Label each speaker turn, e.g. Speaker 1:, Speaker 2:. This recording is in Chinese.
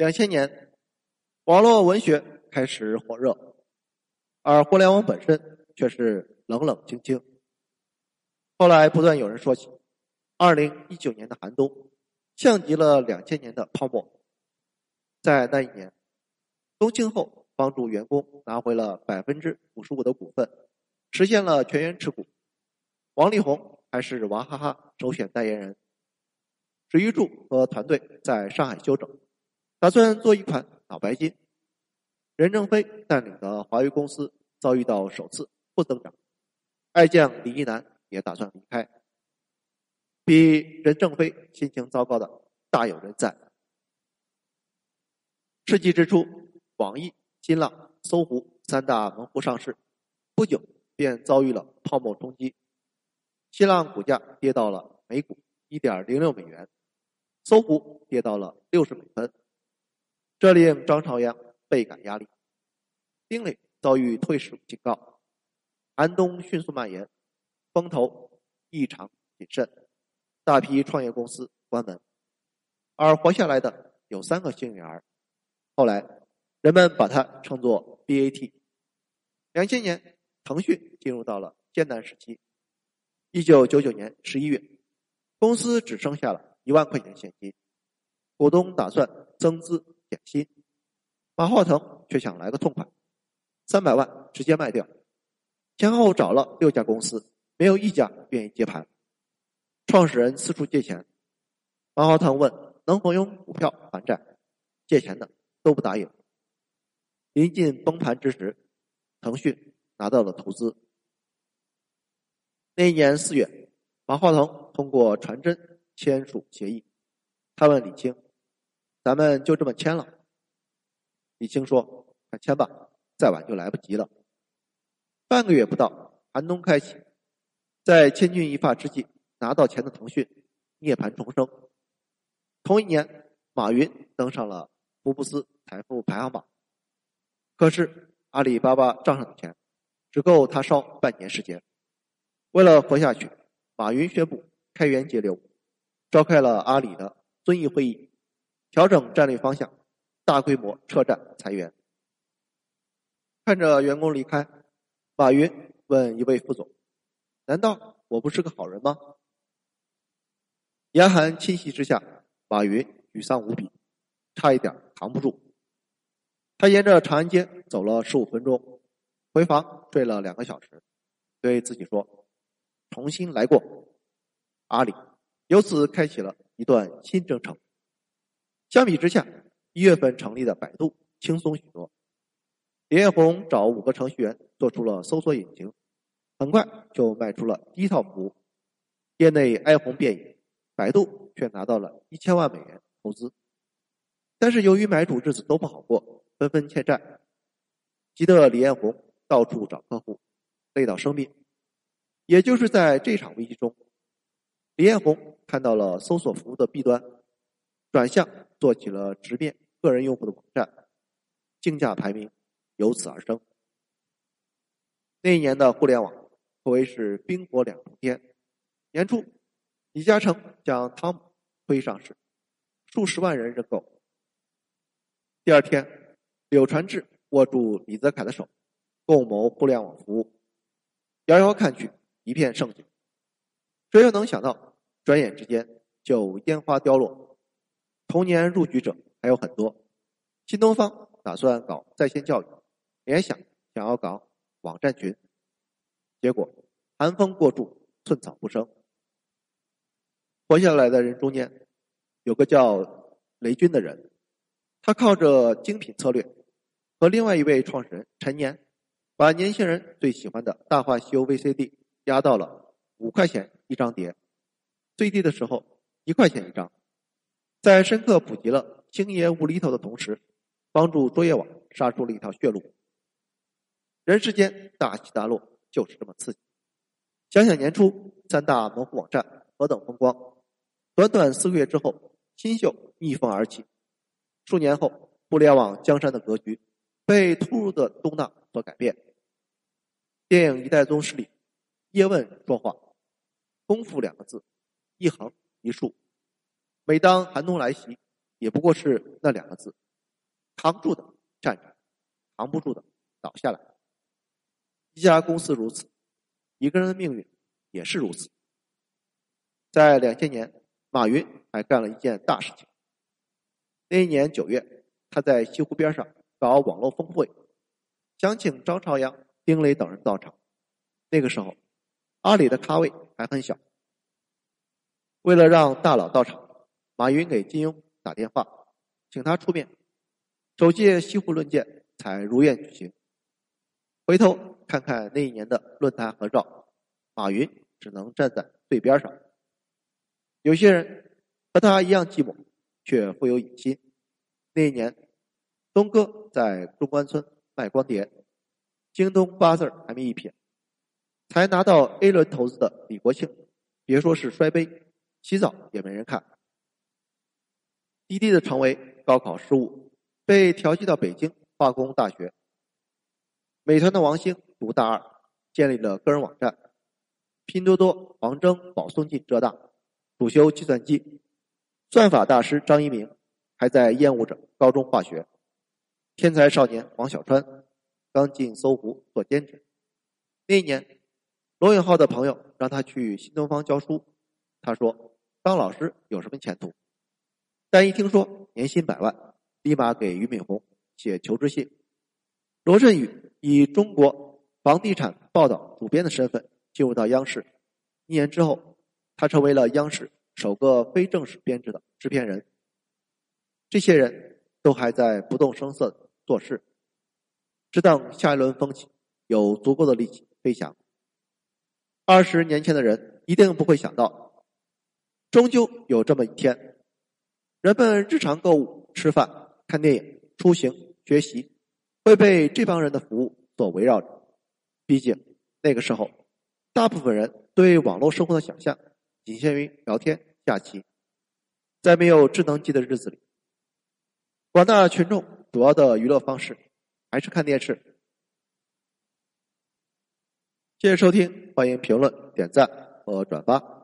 Speaker 1: 两千年，网络文学开始火热，而互联网本身却是冷冷清清。后来不断有人说起，二零一九年的寒冬，像极了两千年的泡沫。在那一年，冬庆后帮助员工拿回了百分之五十五的股份，实现了全员持股。王力宏还是娃哈哈首选代言人。史玉柱和团队在上海休整，打算做一款脑白金。任正非带领的华为公司遭遇到首次负增长，爱将李一男也打算离开。比任正非心情糟糕的大有人在。世纪之初，网易、新浪、搜狐三大门户上市，不久便遭遇了泡沫冲击。新浪股价跌到了每股一点零六美元。搜狐跌到了六十美分，这令张朝阳倍感压力。丁磊遭遇退市警告，寒冬迅速蔓延，风投异常谨慎，大批创业公司关门，而活下来的有三个幸运儿。后来人们把它称作 BAT。两千年，腾讯进入到了艰难时期。一九九九年十一月，公司只剩下了。一万块钱现金，股东打算增资点心，马化腾却想来个痛快，三百万直接卖掉。前后找了六家公司，没有一家愿意接盘。创始人四处借钱，马化腾问能否用股票还债，借钱的都不答应。临近崩盘之时，腾讯拿到了投资。那一年四月，马化腾通过传真。签署协议，他问李青：“咱们就这么签了？”李青说：“快签吧，再晚就来不及了。”半个月不到，寒冬开启，在千钧一发之际拿到钱的腾讯涅槃重生。同一年，马云登上了福布斯财富排行榜。可是阿里巴巴账上的钱只够他烧半年时间。为了活下去，马云宣布开源节流。召开了阿里的遵义会议，调整战略方向，大规模撤站裁员。看着员工离开，马云问一位副总：“难道我不是个好人吗？”严寒侵袭之下，马云沮丧无比，差一点扛不住。他沿着长安街走了十五分钟，回房睡了两个小时，对自己说：“重新来过。”阿里。由此开启了一段新征程。相比之下，一月份成立的百度轻松许多。李彦宏找五个程序员做出了搜索引擎，很快就卖出了第一套服务，业内哀鸿遍野，百度却拿到了一千万美元投资。但是由于买主日子都不好过，纷纷欠债，急得李彦宏到处找客户，累到生病。也就是在这场危机中，李彦宏。看到了搜索服务的弊端，转向做起了直面个人用户的网站，竞价排名由此而生。那一年的互联网可谓是冰火两重天。年初，李嘉诚将汤姆推上市，数十万人认购。第二天，柳传志握住李泽楷的手，共谋互联网服务。遥遥看去，一片盛景。谁又能想到？转眼之间就烟花凋落，同年入局者还有很多。新东方打算搞在线教育，联想想要搞网站群，结果寒风过处，寸草不生。活下来的人中间，有个叫雷军的人，他靠着精品策略和另外一位创始人陈年，把年轻人最喜欢的《大话西游》VCD 压到了五块钱一张碟。最低的时候一块钱一张，在深刻普及了星爷无厘头的同时，帮助卓越网杀出了一条血路。人世间大起大落就是这么刺激。想想年初三大门户网站何等风光，短短四个月之后，新秀逆风而起。数年后，互联网江山的格局被突如的动荡所改变。电影《一代宗师》里，叶问说话，功夫两个字。一横一竖，每当寒冬来袭，也不过是那两个字扛住的站着，扛不住的倒下来。一家公司如此，一个人的命运也是如此。在两千年，马云还干了一件大事情。那一年九月，他在西湖边上搞网络峰会，想请张朝阳、丁磊等人到场。那个时候，阿里的咖位还很小。为了让大佬到场，马云给金庸打电话，请他出面。首届西湖论剑才如愿举行。回头看看那一年的论坛合照，马云只能站在最边上。有些人和他一样寂寞，却富有野心。那一年，东哥在中关村卖光碟，京东八字还没一撇，才拿到 A 轮投资的李国庆，别说是摔杯，洗澡也没人看。滴滴的成为高考失误，被调剂到北京化工大学。美团的王兴读大二，建立了个人网站。拼多多王峥保送进浙大。主修计算机，算法大师张一鸣还在厌恶着高中化学。天才少年王小川刚进搜狐做兼职。那一年，罗永浩的朋友让他去新东方教书，他说当老师有什么前途？但一听说年薪百万，立马给俞敏洪写求职信。罗振宇以中国房地产报道主编的身份进入到央视，一年之后。他成为了央视首个非正式编制的制片人。这些人都还在不动声色做事，只等下一轮风起，有足够的力气飞翔。二十年前的人一定不会想到，终究有这么一天，人们日常购物、吃饭、看电影、出行、学习，会被这帮人的服务所围绕着。毕竟那个时候，大部分人对网络生活的想象。仅限于聊天、下棋，在没有智能机的日子里，广大群众主要的娱乐方式还是看电视。谢谢收听，欢迎评论、点赞和转发。